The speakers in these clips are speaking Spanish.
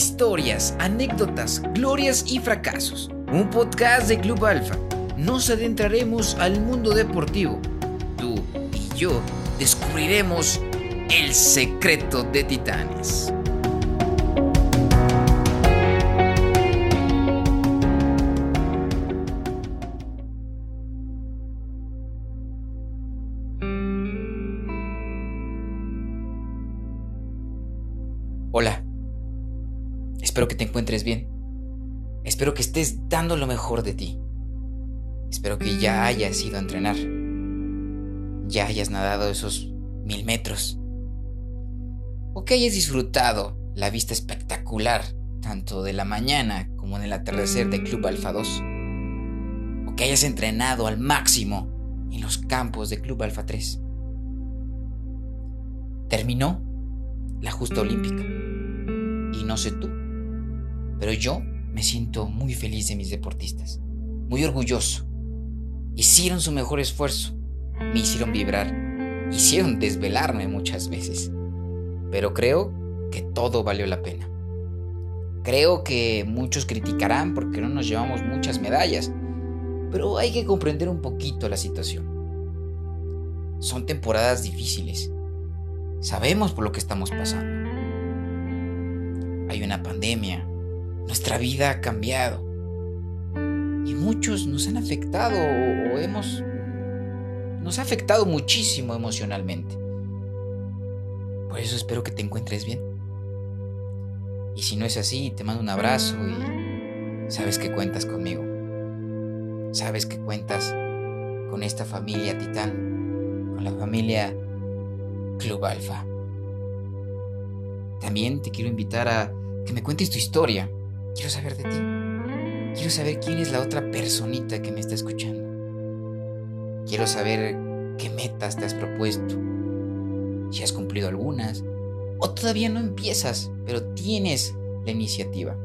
historias, anécdotas, glorias y fracasos. Un podcast de Club Alfa. Nos adentraremos al mundo deportivo. Tú y yo descubriremos el secreto de Titanes. Espero que te encuentres bien. Espero que estés dando lo mejor de ti. Espero que ya hayas ido a entrenar. Ya hayas nadado esos mil metros. O que hayas disfrutado la vista espectacular tanto de la mañana como en el atardecer de Club Alfa 2. O que hayas entrenado al máximo en los campos de Club Alfa 3. Terminó la justa olímpica. Y no sé tú, pero yo me siento muy feliz de mis deportistas, muy orgulloso. Hicieron su mejor esfuerzo, me hicieron vibrar, hicieron desvelarme muchas veces, pero creo que todo valió la pena. Creo que muchos criticarán porque no nos llevamos muchas medallas, pero hay que comprender un poquito la situación. Son temporadas difíciles. Sabemos por lo que estamos pasando hay una pandemia, nuestra vida ha cambiado. Y muchos nos han afectado o, hemos... Nos ha afectado muchísimo emocionalmente. Por eso espero que te encuentres bien. Y si no es así, te mando un abrazo y sabes que cuentas conmigo. Sabes que cuentas con esta familia titán, con la familia Club Alfa. También te quiero invitar a que me cuentes tu historia. Quiero saber de ti. Quiero saber quién es la otra personita que me está escuchando. Quiero saber qué metas te has propuesto. Si has cumplido algunas. O todavía no empiezas, pero tienes la iniciativa.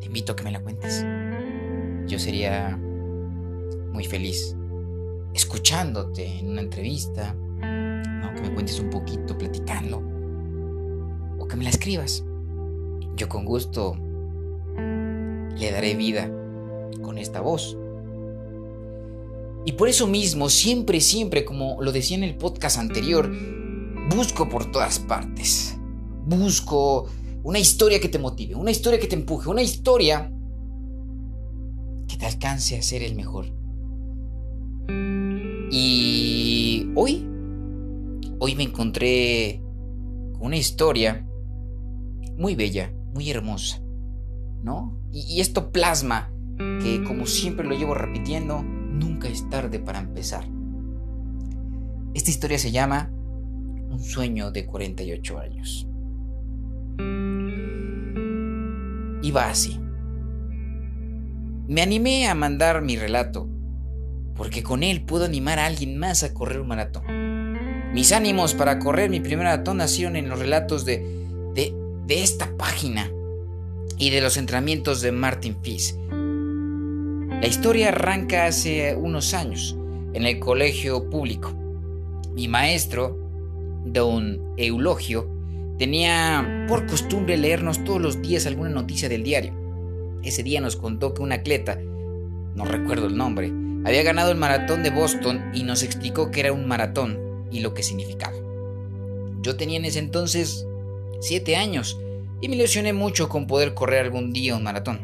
Te invito a que me la cuentes. Yo sería muy feliz escuchándote en una entrevista, que me cuentes un poquito platicando, o que me la escribas. Yo con gusto le daré vida con esta voz. Y por eso mismo, siempre, siempre, como lo decía en el podcast anterior, busco por todas partes. Busco una historia que te motive, una historia que te empuje, una historia que te alcance a ser el mejor. Y hoy, hoy me encontré con una historia muy bella, muy hermosa, ¿no? Y, esto plasma que, como siempre lo llevo repitiendo, nunca es tarde para empezar. Esta historia se llama Un sueño de 48 años. Y va así. Me animé a mandar mi relato, porque con él puedo animar a alguien más a correr un maratón. Mis ánimos para correr mi primer maratón nacieron en los relatos de, de esta página y de los entrenamientos de Martin Fish. La historia arranca hace unos años en el colegio público. Mi maestro, don Eulogio, tenía por costumbre leernos todos los días alguna noticia del diario. Ese día nos contó que un atleta, no recuerdo el nombre, había ganado el maratón de Boston y nos explicó que era un maratón y lo que significaba. Yo tenía en ese entonces siete años y me ilusioné mucho con poder correr algún día un maratón.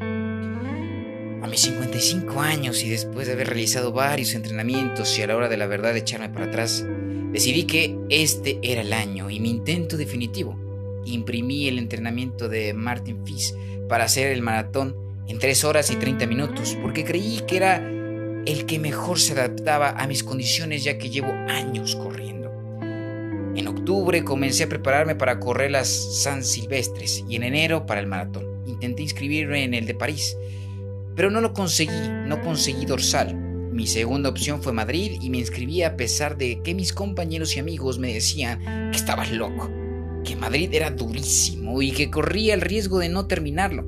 A mis 55 años y después de haber realizado varios entrenamientos y a la hora de la verdad echarme para atrás, decidí que este era el año y mi intento definitivo. Imprimí el entrenamiento de Martin Fish para hacer el maratón en 3 horas y 30 minutos porque creí que era el que mejor se adaptaba a mis condiciones ya que llevo años corriendo. En octubre comencé a prepararme para correr las San Silvestres y en enero para el maratón. Intenté inscribirme en el de París, pero no lo conseguí, no conseguí dorsal. Mi segunda opción fue Madrid y me inscribí a pesar de que mis compañeros y amigos me decían que estaba loco, que Madrid era durísimo y que corría el riesgo de no terminarlo.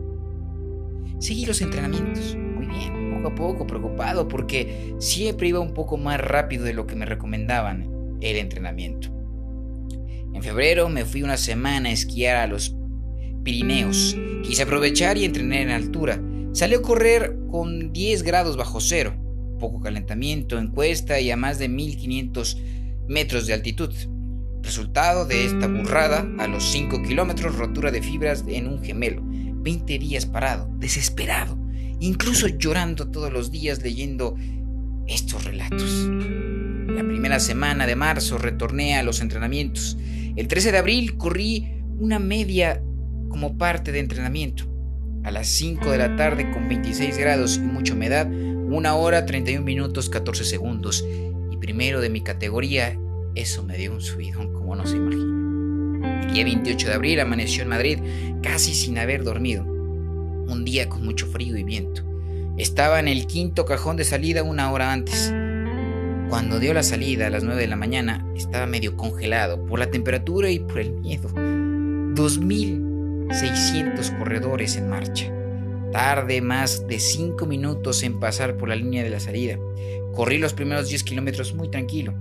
Seguí los entrenamientos, muy bien, poco a poco, preocupado porque siempre iba un poco más rápido de lo que me recomendaban el entrenamiento. En febrero me fui una semana a esquiar a los Pirineos. Quise aprovechar y entrenar en altura. Salió a correr con 10 grados bajo cero, poco calentamiento, encuesta y a más de 1500 metros de altitud. Resultado de esta burrada, a los 5 kilómetros, rotura de fibras en un gemelo. 20 días parado, desesperado, incluso llorando todos los días leyendo estos relatos. La primera semana de marzo retorné a los entrenamientos. El 13 de abril corrí una media como parte de entrenamiento. A las 5 de la tarde con 26 grados y mucha humedad, 1 hora 31 minutos 14 segundos. Y primero de mi categoría, eso me dio un subidón como no se imagina. El día 28 de abril amaneció en Madrid casi sin haber dormido. Un día con mucho frío y viento. Estaba en el quinto cajón de salida una hora antes. Cuando dio la salida a las 9 de la mañana, estaba medio congelado por la temperatura y por el miedo. 2.600 corredores en marcha. Tarde más de 5 minutos en pasar por la línea de la salida. Corrí los primeros 10 kilómetros muy tranquilo,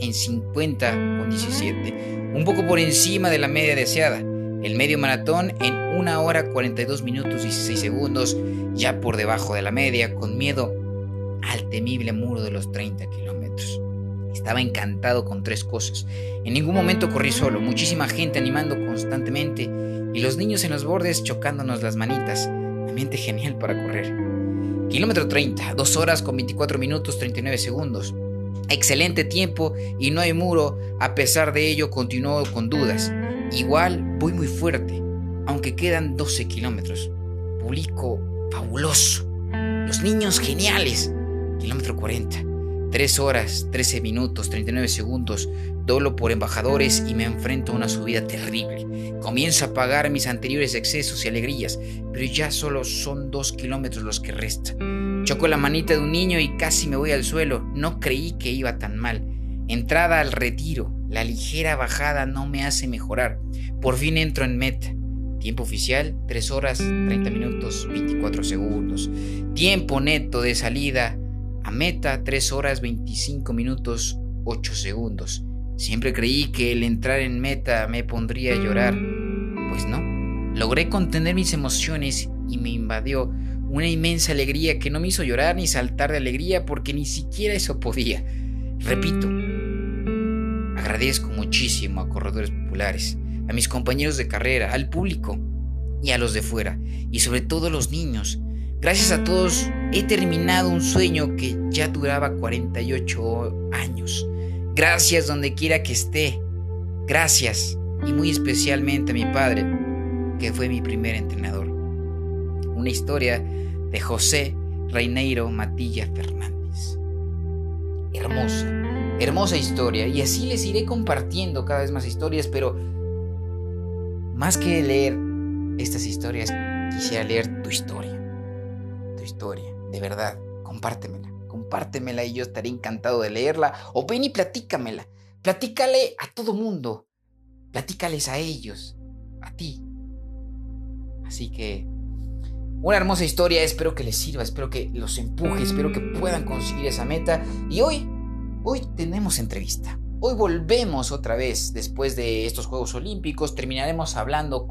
en 50 con 17, un poco por encima de la media deseada. El medio maratón en 1 hora 42 minutos 16 segundos, ya por debajo de la media, con miedo al temible muro de los 30 kilómetros. Estaba encantado con tres cosas. En ningún momento corrí solo, muchísima gente animando constantemente y los niños en los bordes chocándonos las manitas. Ambiente genial para correr. Kilómetro 30, 2 horas con 24 minutos 39 segundos. Excelente tiempo y no hay muro, a pesar de ello continuó con dudas. Igual voy muy fuerte, aunque quedan 12 kilómetros. Publico fabuloso. Los niños geniales. Kilómetro 40. 3 horas, 13 minutos, 39 segundos, doblo por embajadores y me enfrento a una subida terrible. Comienzo a pagar mis anteriores excesos y alegrías, pero ya solo son 2 kilómetros los que restan. Choco la manita de un niño y casi me voy al suelo. No creí que iba tan mal. Entrada al retiro. La ligera bajada no me hace mejorar. Por fin entro en meta. Tiempo oficial, 3 horas, 30 minutos, 24 segundos. Tiempo neto de salida, a meta 3 horas 25 minutos 8 segundos. Siempre creí que el entrar en meta me pondría a llorar. Pues no. Logré contener mis emociones y me invadió una inmensa alegría que no me hizo llorar ni saltar de alegría porque ni siquiera eso podía. Repito, agradezco muchísimo a Corredores Populares, a mis compañeros de carrera, al público y a los de fuera, y sobre todo a los niños, Gracias a todos he terminado un sueño que ya duraba 48 años. Gracias donde quiera que esté. Gracias y muy especialmente a mi padre, que fue mi primer entrenador. Una historia de José Reineiro Matilla Fernández. Hermosa, hermosa historia. Y así les iré compartiendo cada vez más historias, pero más que leer estas historias, quisiera leer tu historia historia, de verdad, compártemela, compártemela y yo estaré encantado de leerla. O ven y platícamela, platícale a todo mundo, platícales a ellos, a ti. Así que, una hermosa historia, espero que les sirva, espero que los empuje, espero que puedan conseguir esa meta. Y hoy, hoy tenemos entrevista. Hoy volvemos otra vez después de estos Juegos Olímpicos. Terminaremos hablando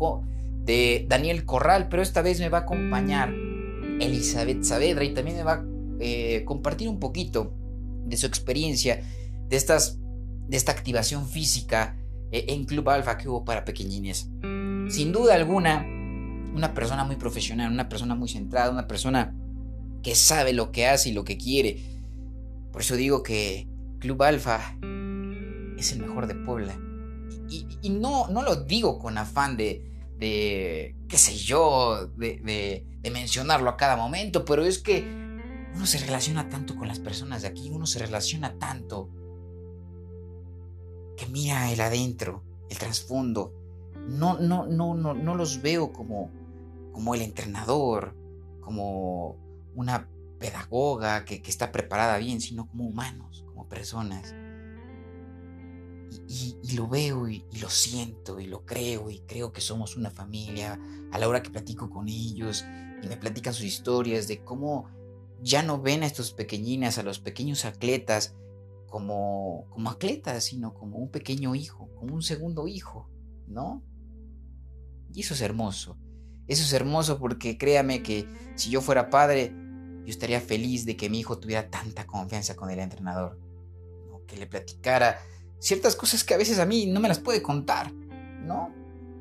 de Daniel Corral, pero esta vez me va a acompañar Elizabeth Saavedra y también me va a eh, compartir un poquito de su experiencia de, esta activación física eh, en Club Alfa que hubo para pequeñines. Sin duda alguna, una persona muy profesional, una persona muy centrada, una persona que sabe lo que hace y lo que quiere. Por eso digo que Club Alfa es el mejor de Puebla. Y, no, no lo digo con afán de, de qué sé yo, de, mencionarlo a cada momento, pero es que uno se relaciona tanto con las personas de aquí, uno se relaciona tanto que mira el adentro, el trasfondo. No, no, no, no, no los veo como, como el entrenador, como una pedagoga que, que está preparada bien, sino como humanos, como personas y, lo veo y, lo siento y lo creo y creo que somos una familia a la hora que platico con ellos y me platican sus historias de cómo ya no ven a estos pequeñinas, a los pequeños atletas como, como atletas, sino como un pequeño hijo, como un segundo hijo, ¿no? Y eso es hermoso. Eso es hermoso porque créame que si yo fuera padre, yo estaría feliz de que mi hijo tuviera tanta confianza con el entrenador. Que le platicara ciertas cosas que a veces a mí no me las puede contar, ¿no?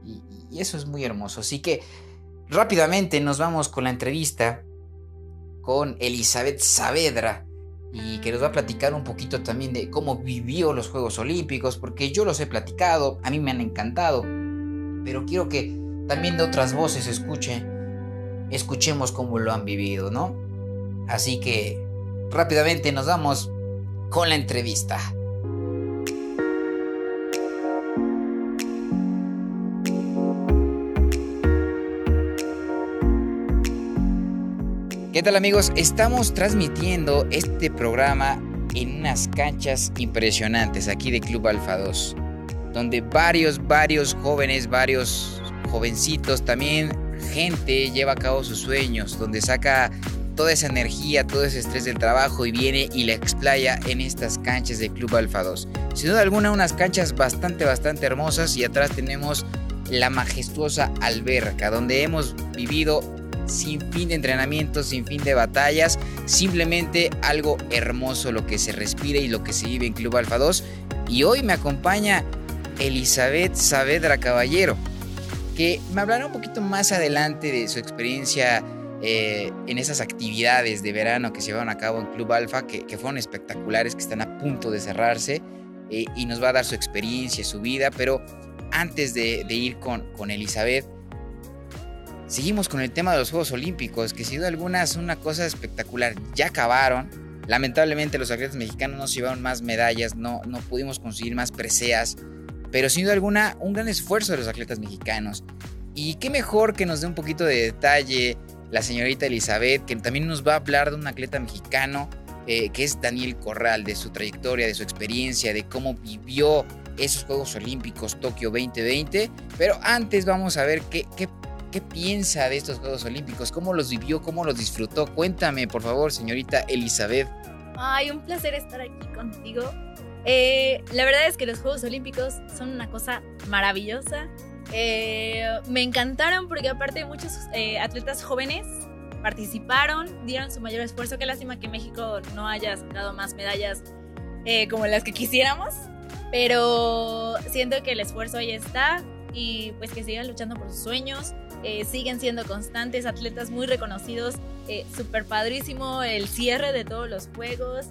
Y, eso es muy hermoso. Así que rápidamente nos vamos con la entrevista con Elizabeth Saavedra y que nos va a platicar un poquito también de cómo vivió los Juegos Olímpicos, porque yo los he platicado, a mí me han encantado, pero quiero que también de otras voces escuche, escuchemos cómo lo han vivido, ¿no? Así que rápidamente nos vamos con la entrevista. ¿Qué tal amigos? Estamos transmitiendo este programa en unas canchas impresionantes aquí de Club Alfa 2, donde varios, varios jóvenes, varios jovencitos, también gente lleva a cabo sus sueños, donde saca toda esa energía, todo ese estrés del trabajo y viene y la explaya en estas canchas de Club Alfa 2. Sin duda alguna unas canchas bastante, bastante hermosas y atrás tenemos la majestuosa alberca donde hemos vivido sin fin de entrenamientos, sin fin de batallas, simplemente algo hermoso lo que se respira y lo que se vive en Club Alfa 2. Y hoy me acompaña Elizabeth Saavedra Caballero, que me hablará un poquito más adelante de su experiencia eh, en esas actividades de verano que se llevaron a cabo en Club Alfa, que, fueron espectaculares, que están a punto de cerrarse, eh, y nos va a dar su experiencia, su vida, pero antes de, ir con, con Elizabeth, Seguimos con el tema de los Juegos Olímpicos, que sin duda alguna es una cosa espectacular. Ya acabaron. Lamentablemente los atletas mexicanos no se llevaron más medallas, no, no pudimos conseguir más preseas, pero sin duda alguna un gran esfuerzo de los atletas mexicanos. Y qué mejor que nos dé un poquito de detalle la señorita Elizabeth, que también nos va a hablar de un atleta mexicano, eh, que es Daniel Corral, de su trayectoria, de su experiencia, de cómo vivió esos Juegos Olímpicos Tokio 2020. Pero antes vamos a ver qué, qué ¿Qué piensa de estos Juegos Olímpicos? ¿Cómo los vivió? ¿Cómo los disfrutó? Cuéntame, por favor, señorita Elizabeth. Ay, un placer estar aquí contigo. Eh, la verdad es que los Juegos Olímpicos son una cosa maravillosa. Eh, me encantaron porque aparte muchos eh, atletas jóvenes participaron, dieron su mayor esfuerzo. Qué lástima que México no haya sacado más medallas como las que quisiéramos. Pero siento que el esfuerzo ahí está y pues que sigan luchando por sus sueños. Eh, siguen siendo constantes, atletas muy reconocidos, eh, súper padrísimo el cierre de todos los juegos.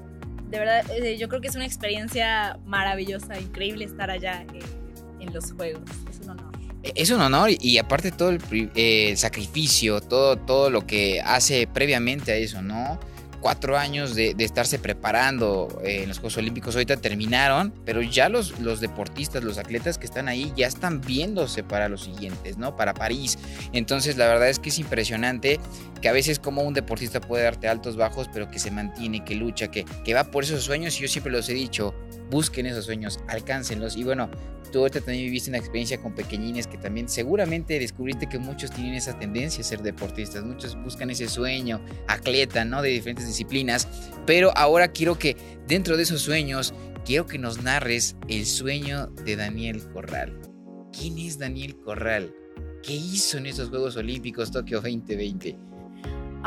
De verdad, eh, yo creo que es una experiencia maravillosa, increíble estar allá en los juegos. Es un honor. Es un honor y, aparte todo el sacrificio, todo, todo lo que hace previamente a eso, ¿no? Cuatro años de, estarse preparando eh, en los Juegos Olímpicos. Ahorita terminaron, pero ya los, los deportistas, los atletas que están ahí, ya están viéndose para los siguientes, ¿no? Para París. Entonces, la verdad es que es impresionante que a veces como un deportista puede darte altos, bajos, pero que se mantiene, que lucha, que, que va por esos sueños. Y yo siempre los he dicho, busquen esos sueños, alcáncenlos. Y bueno, tú ahorita también viviste una experiencia con pequeñines que también seguramente descubriste que muchos tienen esa tendencia a ser deportistas, muchos buscan ese sueño, atleta, ¿no? De diferentes disciplinas, pero ahora quiero que dentro de esos sueños, quiero que nos narres el sueño de Daniel Corral. ¿Quién es Daniel Corral? ¿Qué hizo en esos Juegos Olímpicos Tokio 2020?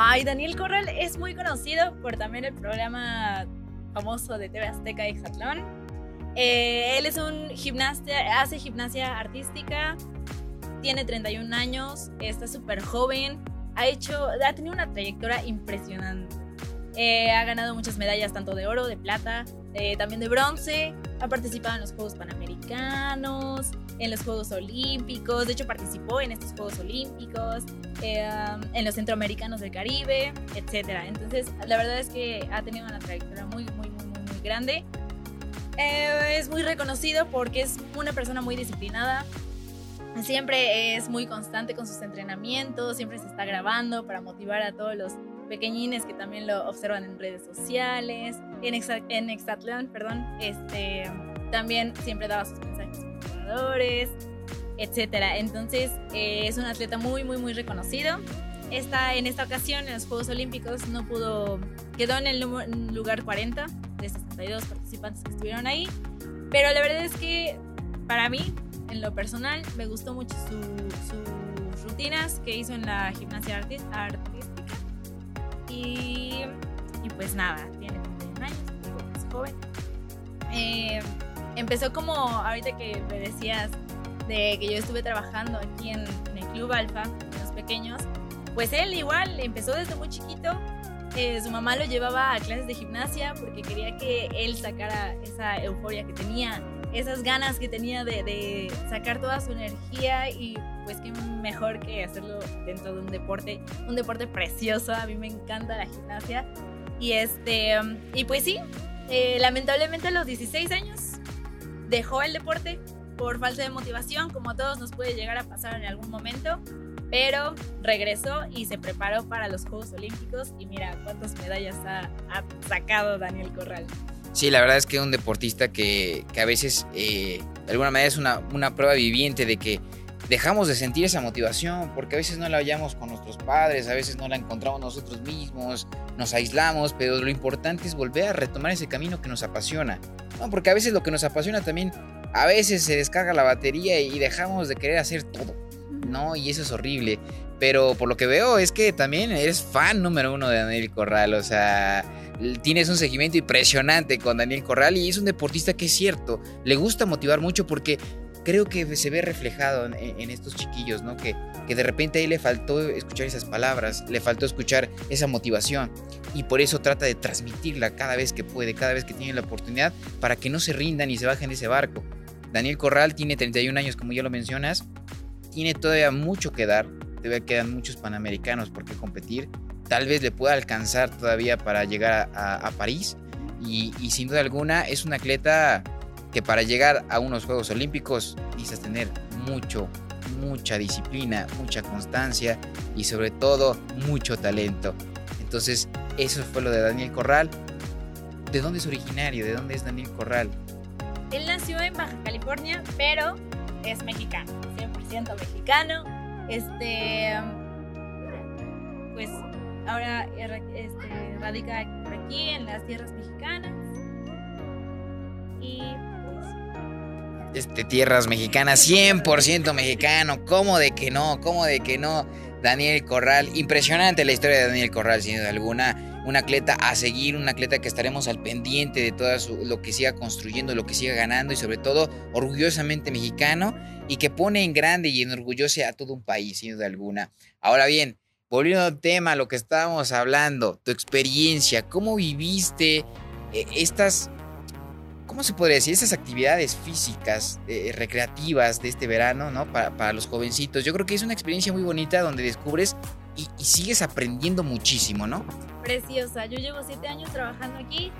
Ay, Daniel Corral es muy conocido por también el programa famoso de TV Azteca Exatlón eh, él es un gimnasta, hace gimnasia artística, tiene 31 años, está súper joven, ha hecho, ha tenido una trayectoria impresionante. Eh, ha ganado muchas medallas, tanto de oro, de plata, eh, también de bronce. Ha participado en los Juegos Panamericanos, en los Juegos Olímpicos. De hecho, participó en estos Juegos Olímpicos, en los Centroamericanos del Caribe, etc. Entonces, la verdad es que ha tenido una trayectoria muy, muy, muy, muy, muy grande. Eh, es muy reconocido porque es una persona muy disciplinada. Siempre es muy constante con sus entrenamientos, siempre se está grabando para motivar a todos los pequeñines que también lo observan en redes sociales, en, en Exatlón, perdón, este, también siempre daba sus jugadores, etc. Entonces eh, es un atleta muy, muy, muy reconocido. Esta, en esta ocasión, en los Juegos Olímpicos, no pudo, quedó en el lugar 40 de 62 participantes que estuvieron ahí. Pero la verdad es que para mí en lo personal, me gustó mucho sus rutinas que hizo en la gimnasia artística. Y, y pues nada, tiene 31 años, es joven. Eh, empezó como ahorita que me decías de que yo estuve trabajando aquí en, el Club Alfa, los pequeños, pues él igual empezó desde muy chiquito. Eh, su mamá lo llevaba a clases de gimnasia porque quería que él sacara esa euforia que tenía, esas ganas que tenía de, de sacar toda su energía y pues qué mejor que hacerlo dentro de un deporte, un deporte precioso, a mí me encanta la gimnasia. Y este, y pues sí, eh, lamentablemente a los 16 años dejó el deporte por falta de motivación, como a todos nos puede llegar a pasar en algún momento, pero regresó y se preparó para los Juegos Olímpicos y mira cuántas medallas ha, sacado Daniel Corral. Sí, la verdad es que es un deportista que, a veces eh, de alguna manera es una, una prueba viviente de que dejamos de sentir esa motivación porque a veces no la hallamos con nuestros padres, a veces no la encontramos nosotros mismos, nos aislamos, pero lo importante es volver a retomar ese camino que nos apasiona. ¿no? Porque a veces lo que nos apasiona también, a veces se descarga la batería y dejamos de querer hacer todo, ¿no? Y eso es horrible. Pero por lo que veo es que también eres fan número uno de Daniel Corral, o sea, tienes un seguimiento impresionante con Daniel Corral y es un deportista que es cierto, le gusta motivar mucho porque creo que se ve reflejado en, estos chiquillos, ¿no? Que, que de repente a él le faltó escuchar esas palabras, le faltó escuchar esa motivación y por eso trata de transmitirla cada vez que puede, cada vez que tiene la oportunidad, para que no se rindan y se bajen de ese barco. Daniel Corral tiene 31 años, como ya lo mencionas, tiene todavía mucho que dar, todavía quedan muchos panamericanos por qué competir, tal vez le pueda alcanzar todavía para llegar a, París y, y sin duda alguna es un atleta que para llegar a unos Juegos Olímpicos necesitas tener mucho, mucha disciplina, mucha constancia y sobre todo mucho talento. Entonces, eso fue lo de Daniel Corral. ¿De dónde es originario? ¿De dónde es Daniel Corral? Él nació en Baja California, pero es mexicano, 100% mexicano. Este, pues ahora este, radica por aquí en las tierras mexicanas. Y este, tierras mexicanas, 100% mexicano, ¿cómo de que no? ¿Cómo de que no? Daniel Corral, impresionante la historia de Daniel Corral, sin duda alguna, un atleta a seguir, un atleta que estaremos al pendiente de todo lo que siga construyendo, lo que siga ganando y sobre todo orgullosamente mexicano y que pone en grande y enorgullece a todo un país, sin duda alguna. Ahora bien, volviendo al tema, lo que estábamos hablando, tu experiencia, ¿cómo viviste eh, estas ¿cómo se podría decir? Esas actividades físicas, eh, recreativas de este verano, ¿no? Para, los jovencitos. Yo creo que es una experiencia muy bonita donde descubres y, sigues aprendiendo muchísimo, ¿no? Preciosa. Yo llevo siete años trabajando aquí.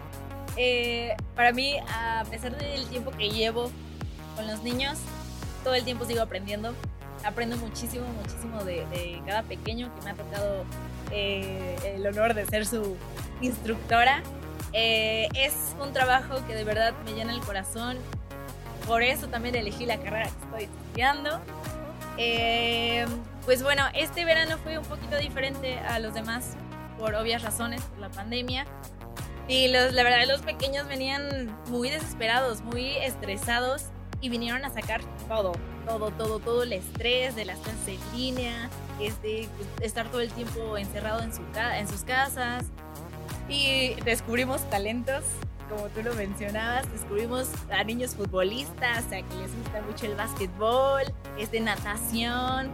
Eh, para mí, a pesar del tiempo que llevo con los niños, todo el tiempo sigo aprendiendo. Aprendo muchísimo, muchísimo de, cada pequeño que me ha tocado eh, el honor de ser su instructora. Eh, es un trabajo que de verdad me llena el corazón. Por eso también elegí la carrera que estoy estudiando. Eh, pues bueno, este verano fue un poquito diferente a los demás por obvias razones, por la pandemia. Y los, la verdad, los pequeños venían muy desesperados, muy estresados y vinieron a sacar todo, todo, todo, todo el estrés de las clases en línea, este, estar todo el tiempo encerrado en, su, en sus casas, y descubrimos talentos, como tú lo mencionabas, descubrimos a niños futbolistas, sea, que les gusta mucho el básquetbol, es de natación.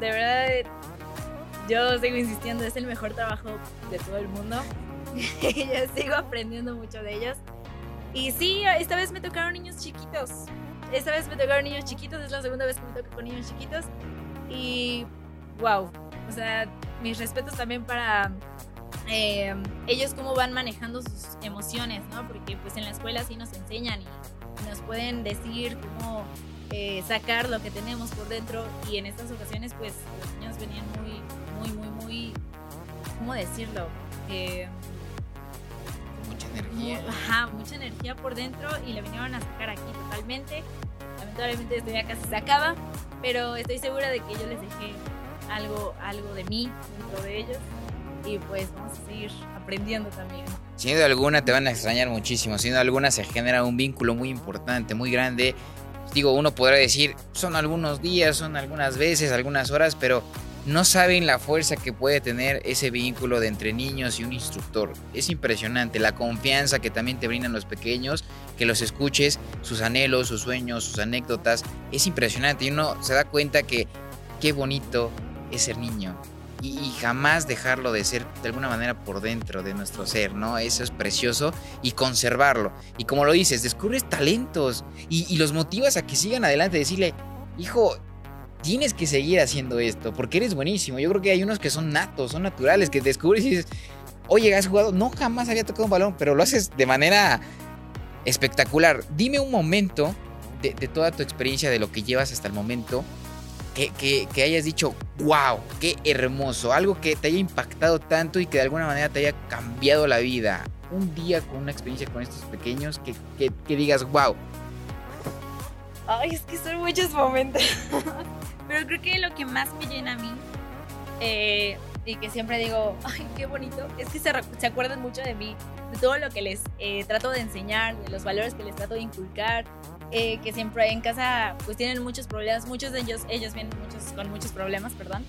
De verdad, yo sigo insistiendo, es el mejor trabajo de todo el mundo. yo sigo aprendiendo mucho de ellos. Y sí, esta vez me tocaron niños chiquitos. Esta vez me tocaron niños chiquitos, es la segunda vez que me toco con niños chiquitos. Y wow, o sea, mis respetos también para eh, ellos cómo van manejando sus emociones, ¿no? Porque pues en la escuela sí nos enseñan y, nos pueden decir cómo eh, sacar lo que tenemos por dentro y en estas ocasiones pues los niños venían muy, muy, muy, muy, ¿cómo decirlo? Eh, mucha energía. ajá, mucha energía por dentro y le vinieron a sacar aquí totalmente. Lamentablemente esto ya casi se acaba, pero estoy segura de que yo les dejé algo, algo de mí dentro de ellos y pues vamos a seguir aprendiendo también. Sin duda alguna te van a extrañar muchísimo, sin duda alguna se genera un vínculo muy importante, muy grande. digo, uno podrá decir, son algunos días, son algunas veces, algunas horas, pero no saben la fuerza que puede tener ese vínculo de entre niños y un instructor. Es impresionante la confianza que también te brindan los pequeños, que los escuches, sus anhelos, sus sueños, sus anécdotas. Es impresionante y uno se da cuenta que qué bonito es ser niño. Y, jamás dejarlo de ser de alguna manera por dentro de nuestro ser, ¿no? Eso es precioso y conservarlo. Y como lo dices, descubres talentos y, los motivas a que sigan adelante, decirle, hijo, tienes que seguir haciendo esto porque eres buenísimo. Yo creo que hay unos que son natos, son naturales, que descubres y dices, oye, has jugado, no jamás había tocado un balón, pero lo haces de manera espectacular. Dime un momento de, toda tu experiencia, de lo que llevas hasta el momento, que, que, hayas dicho, wow, qué hermoso, algo que te haya impactado tanto y que de alguna manera te haya cambiado la vida. Un día con una experiencia con estos pequeños que, que digas, wow. Ay, es que son muchos momentos. Pero creo que lo que más me llena a mí, eh, y que siempre digo, ay, qué bonito, es que se, se acuerdan mucho de mí, de todo lo que les eh, trato de enseñar, de los valores que les trato de inculcar, eh, que siempre en casa pues tienen muchos problemas, muchos de ellos, ellos vienen muchos, con muchos problemas, perdón.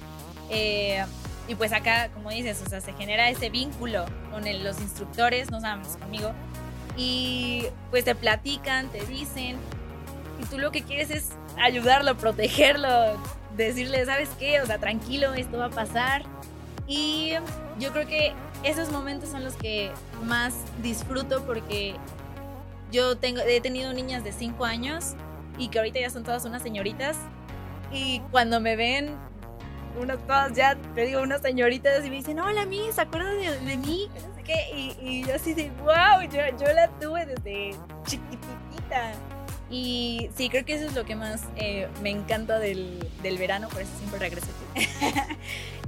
y pues acá, como dices, o sea, se genera ese vínculo con los instructores, no sabemos conmigo, y pues te platican, te dicen, y tú lo que quieres es ayudarlo, protegerlo, decirle, ¿sabes qué? O sea, tranquilo, esto va a pasar. Y yo creo que esos momentos son los que más disfruto porque yo tengo, he tenido niñas de 5 años y que ahorita ya son todas unas señoritas. Y cuando me ven, unas todas ya, te digo, unas señoritas y me dicen, hola, mí, ¿se acuerdan de, mí? No sé qué. Y, y, yo así de, wow, yo, yo la tuve desde chiquitita. Y sí, creo que eso es lo que más eh, me encanta del, del, verano, por eso siempre regreso aquí.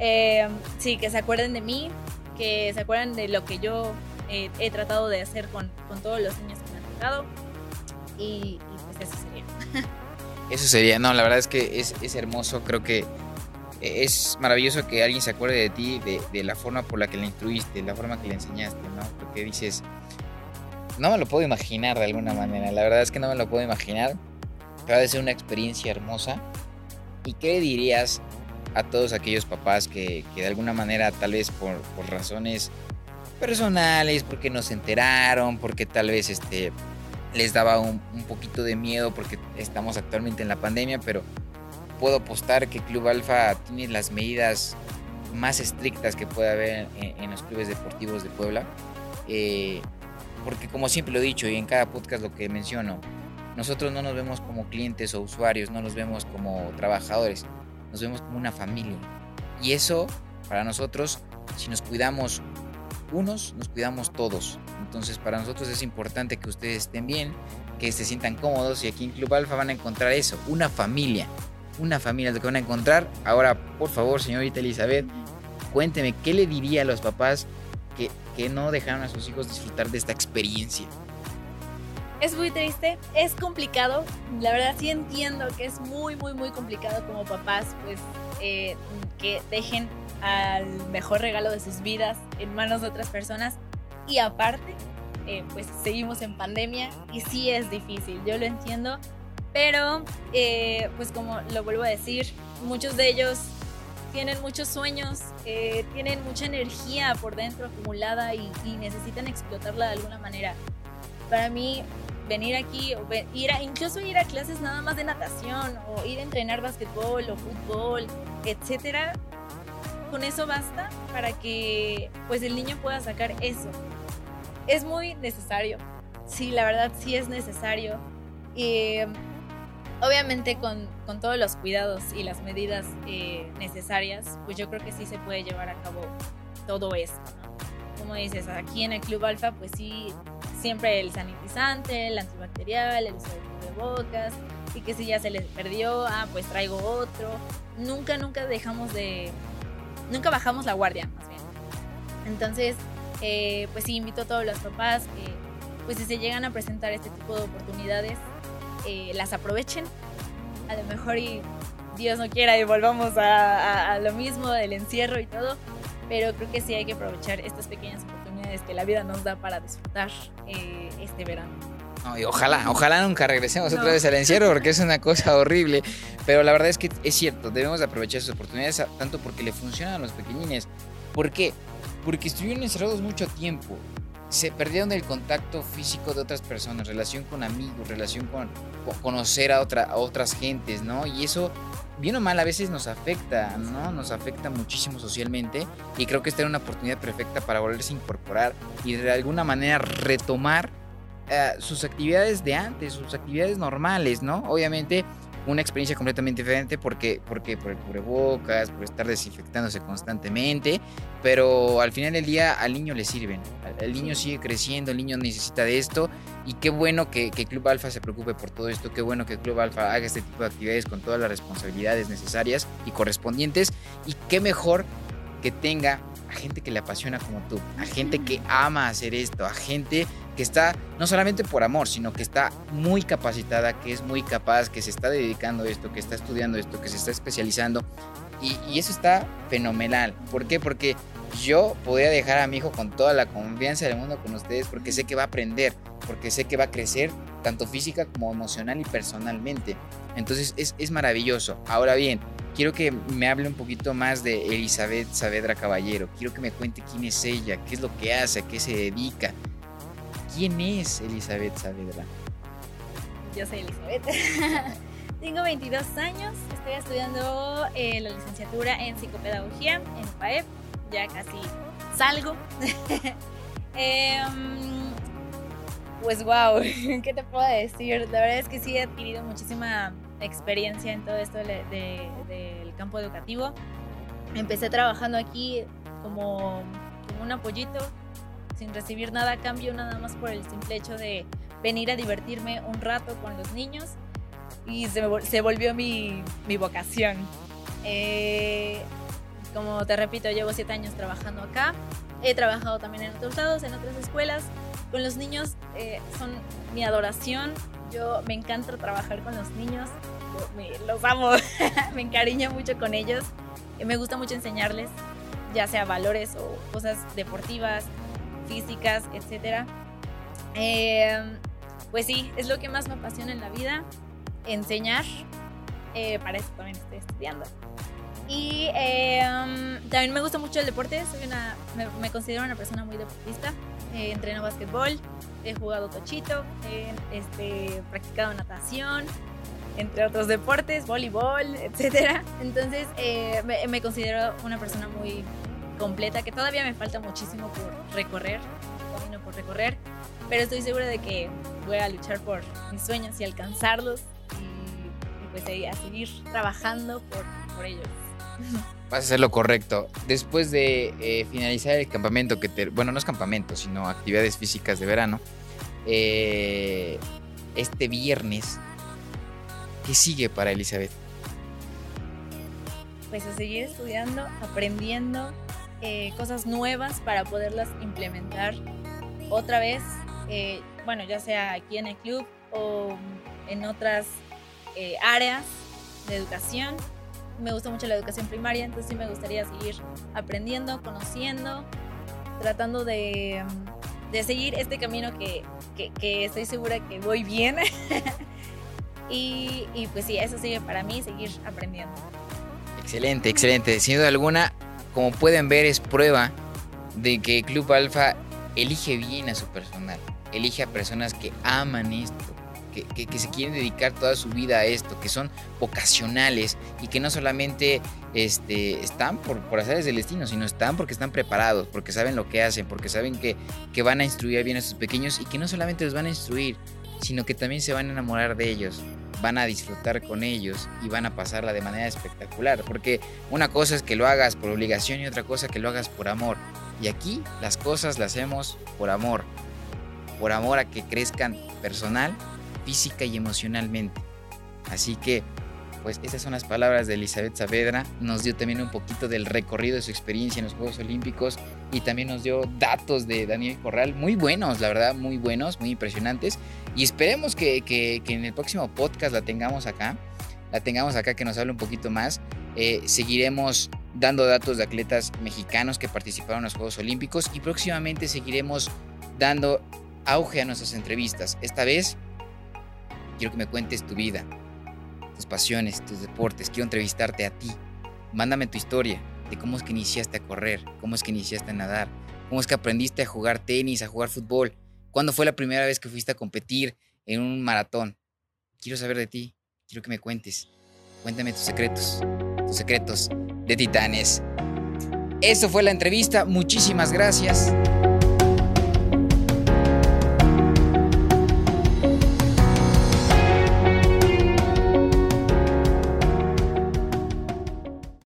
Eh, sí, que se acuerden de mí, que se acuerden de lo que yo eh, he tratado de hacer con, con, todos los niños que. Y, pues eso sería. eso sería, no, la verdad es que es, hermoso, creo que es maravilloso que alguien se acuerde de ti, de, la forma por la que le instruiste, la forma que le enseñaste, ¿no? Porque dices no me lo puedo imaginar de alguna manera. La verdad es que no me lo puedo imaginar. Pero de ser una experiencia hermosa. ¿Y qué dirías a todos aquellos papás que, de alguna manera, tal vez por, razones personales, porque no se enteraron, porque tal vez este, les daba un, poquito de miedo porque estamos actualmente en la pandemia, pero puedo apostar que Club Alfa tiene las medidas más estrictas que puede haber en, los clubes deportivos de Puebla. Eh, porque como siempre lo he dicho y en cada podcast lo que menciono, nosotros no nos vemos como clientes o usuarios, no nos vemos como trabajadores, nos vemos como una familia. Y eso, para nosotros, si nos cuidamos unos, nos cuidamos todos. Entonces para nosotros es importante que ustedes estén bien, que se sientan cómodos y aquí en Club Alfa van a encontrar eso, una familia. Una familia lo que van a encontrar. Ahora, por favor, señorita Elizabeth, cuénteme, ¿qué le diría a los papás que, no dejaron a sus hijos disfrutar de esta experiencia. Es muy triste, es complicado. La verdad sí entiendo que es muy, muy, muy complicado como papás, pues eh, que dejen al mejor regalo de sus vidas en manos de otras personas. Y aparte, eh, pues seguimos en pandemia y sí es difícil, yo lo entiendo. Pero, eh, pues como lo vuelvo a decir, muchos de ellos tienen muchos sueños, eh, tienen mucha energía por dentro acumulada y, necesitan explotarla de alguna manera. Para mí, venir aquí, o ir a, incluso ir a clases nada más de natación, o ir a entrenar básquetbol o fútbol, etcétera, con eso basta para que pues el niño pueda sacar eso. Es muy necesario. Sí, la verdad sí es necesario. Y Obviamente con, con, todos los cuidados y las medidas eh, necesarias, pues yo creo que sí se puede llevar a cabo todo esto, Como dices, aquí en el Club Alfa, pues sí, siempre el sanitizante, el antibacterial, el uso de bocas, y que si ya se les perdió, ah, pues traigo otro. Nunca, nunca dejamos de... Nunca bajamos la guardia, más bien. Entonces, eh, pues sí, invito a todos los papás que, pues si se llegan a presentar este tipo de oportunidades, eh, las aprovechen. A lo mejor y Dios no quiera y volvamos a, lo mismo del encierro y todo, pero creo que sí hay que aprovechar estas pequeñas oportunidades que la vida nos da para disfrutar eh, este verano. ojalá, ojalá nunca regresemos otra vez al encierro porque es una cosa horrible. Pero la verdad es que es cierto, debemos aprovechar esas oportunidades tanto porque le funcionan a los pequeñines. ¿Por qué? Porque estuvieron encerrados mucho tiempo. Se perdieron el contacto físico de otras personas, relación con amigos, relación con, conocer a, otra, a otras gentes, ¿no? Y eso bien o mal a veces nos afecta, ¿no? Nos afecta muchísimo socialmente y creo que esta era una oportunidad perfecta para volverse a incorporar y de alguna manera retomar eh, sus actividades de antes, sus actividades normales, ¿no? Obviamente una experiencia completamente diferente porque, porque por el cubrebocas, por estar desinfectándose constantemente, pero al final del día al niño le sirven, el niño sigue creciendo, el niño necesita de esto y qué bueno que, que Club Alfa se preocupe por todo esto, qué bueno que Club Alfa haga este tipo de actividades con todas las responsabilidades necesarias y correspondientes y qué mejor que tenga a gente que le apasiona como tú, a gente que ama hacer esto, a gente que está no solamente por amor, sino que está muy capacitada, que es muy capaz, que se está dedicando a esto, que está estudiando esto, que se está especializando. Y, eso está fenomenal. ¿Por qué? Porque yo podría dejar a mi hijo con toda la confianza del mundo con ustedes porque sé que va a aprender, porque sé que va a crecer tanto física como emocional y personalmente. Entonces es, es maravilloso. Ahora bien, quiero que me hable un poquito más de Elizabeth Saavedra Caballero. Quiero que me cuente quién es ella, qué es lo que hace, a qué se dedica, ¿Quién es Elizabeth Saavedra? Yo soy Elizabeth. Tengo 22 años, estoy estudiando eh, la licenciatura en psicopedagogía en UPAEP, ya casi salgo. Em, pues wow, ¿qué te puedo decir? La verdad es que sí he adquirido muchísima experiencia en todo esto del campo educativo. Empecé trabajando aquí como, como un apoyito sin recibir nada a cambio, nada más por el simple hecho de venir a divertirme un rato con los niños y se, volvió mi, vocación. Eh, como te repito, llevo siete años trabajando acá. He trabajado también en otros lados, en otras escuelas. Con los niños eh, son mi adoración. Yo me encanta trabajar con los niños. los amo. me encariño mucho con ellos. Me gusta mucho enseñarles, ya sea valores o cosas deportivas, físicas, etc. Em, pues sí, es lo que más me apasiona en la vida, enseñar. Eh, para eso también estoy estudiando. Y em, también me gusta mucho el deporte, soy una, me, considero una persona muy deportista. Eh, entreno básquetbol, he jugado tochito, he este, practicado natación, entre otros deportes, voleibol, etc. Entonces eh, me, considero una persona muy completa, que todavía me falta muchísimo por recorrer, camino por recorrer, pero estoy segura de que voy a luchar por mis sueños y alcanzarlos y, pues a seguir trabajando por, por ellos. Vas a hacer lo correcto. Después de eh, finalizar el campamento, que te, bueno, no es campamento, sino actividades físicas de verano, eh, este viernes, ¿qué sigue para Elizabeth? Pues a seguir estudiando, aprendiendo, eh, cosas nuevas para poderlas implementar otra vez, eh, bueno, ya sea aquí en el club o en otras eh, áreas de educación. Me gusta mucho la educación primaria, entonces sí me gustaría seguir aprendiendo, conociendo, tratando de, de seguir este camino que, que, estoy segura que voy bien. y, y pues sí, eso sigue para mí, seguir aprendiendo. Excelente, excelente. Sin duda alguna, como pueden ver, es prueba de que Club Alfa elige bien a su personal, elige a personas que aman esto, que, que, se quieren dedicar toda su vida a esto, que son vocacionales y que no solamente este, están por, por hacer del destino, sino están porque están preparados, porque saben lo que hacen, porque saben que, que van a instruir bien a sus pequeños y que no solamente los van a instruir, sino que también se van a enamorar de ellos, van a disfrutar con ellos y van a pasarla de manera espectacular. Porque una cosa es que lo hagas por obligación y otra cosa que lo hagas por amor. Y aquí las cosas las hacemos por amor. Por amor a que crezcan personal, física y emocionalmente. Así que pues esas son las palabras de Elizabeth Saavedra. Nos dio también un poquito del recorrido de su experiencia en los Juegos Olímpicos y también nos dio datos de Daniel Corral muy buenos, la verdad, muy buenos, muy impresionantes. Y esperemos que, que, en el próximo podcast la tengamos acá, la tengamos acá que nos hable un poquito más. Eh, seguiremos dando datos de atletas mexicanos que participaron en los Juegos Olímpicos y próximamente seguiremos dando auge a nuestras entrevistas. Esta vez quiero que me cuentes tu vida, tus pasiones, tus deportes. Quiero entrevistarte a ti. Mándame tu historia cómo es que iniciaste a correr, cómo es que iniciaste a nadar, cómo es que aprendiste a jugar tenis, a jugar fútbol, cuándo fue la primera vez que fuiste a competir en un maratón. Quiero saber de ti, quiero que me cuentes. Cuéntame tus secretos, tus secretos de titanes. Eso fue la entrevista, muchísimas gracias.